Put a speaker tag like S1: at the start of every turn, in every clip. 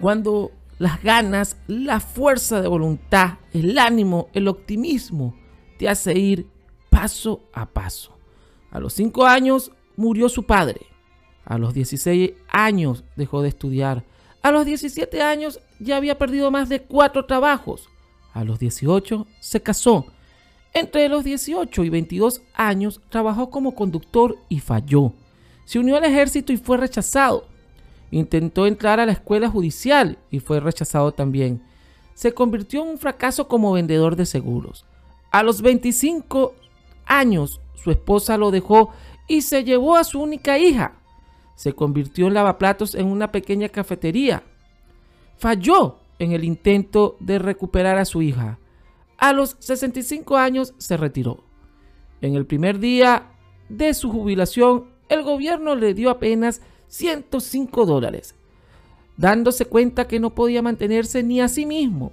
S1: Cuando las ganas, la fuerza de voluntad, el ánimo, el optimismo te hace ir paso a paso. A los 5 años murió su padre. A los 16 años dejó de estudiar. A los 17 años ya había perdido más de cuatro trabajos. A los 18 se casó. Entre los 18 y 22 años trabajó como conductor y falló. Se unió al ejército y fue rechazado. Intentó entrar a la escuela judicial y fue rechazado también. Se convirtió en un fracaso como vendedor de seguros. A los 25 años su esposa lo dejó y se llevó a su única hija. Se convirtió en lavaplatos en una pequeña cafetería. Falló en el intento de recuperar a su hija. A los 65 años se retiró. En el primer día de su jubilación, el gobierno le dio apenas 105 dólares, dándose cuenta que no podía mantenerse ni a sí mismo.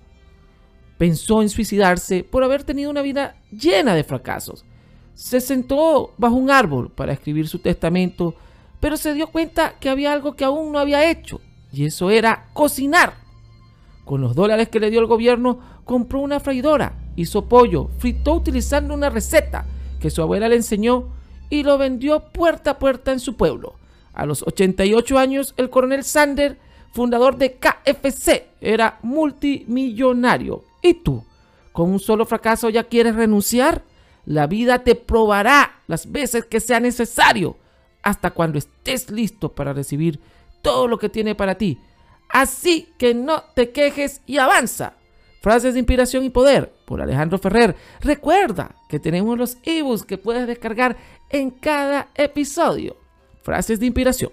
S1: Pensó en suicidarse por haber tenido una vida llena de fracasos. Se sentó bajo un árbol para escribir su testamento, pero se dio cuenta que había algo que aún no había hecho, y eso era cocinar. Con los dólares que le dio el gobierno, compró una freidora, hizo pollo, fritó utilizando una receta que su abuela le enseñó y lo vendió puerta a puerta en su pueblo. A los 88 años, el coronel Sander, fundador de KFC, era multimillonario. ¿Y tú? ¿Con un solo fracaso ya quieres renunciar? La vida te probará las veces que sea necesario, hasta cuando estés listo para recibir todo lo que tiene para ti. Así que no te quejes y avanza. Frases de inspiración y poder por Alejandro Ferrer. Recuerda que tenemos los ebooks que puedes descargar en cada episodio frases de inspiración.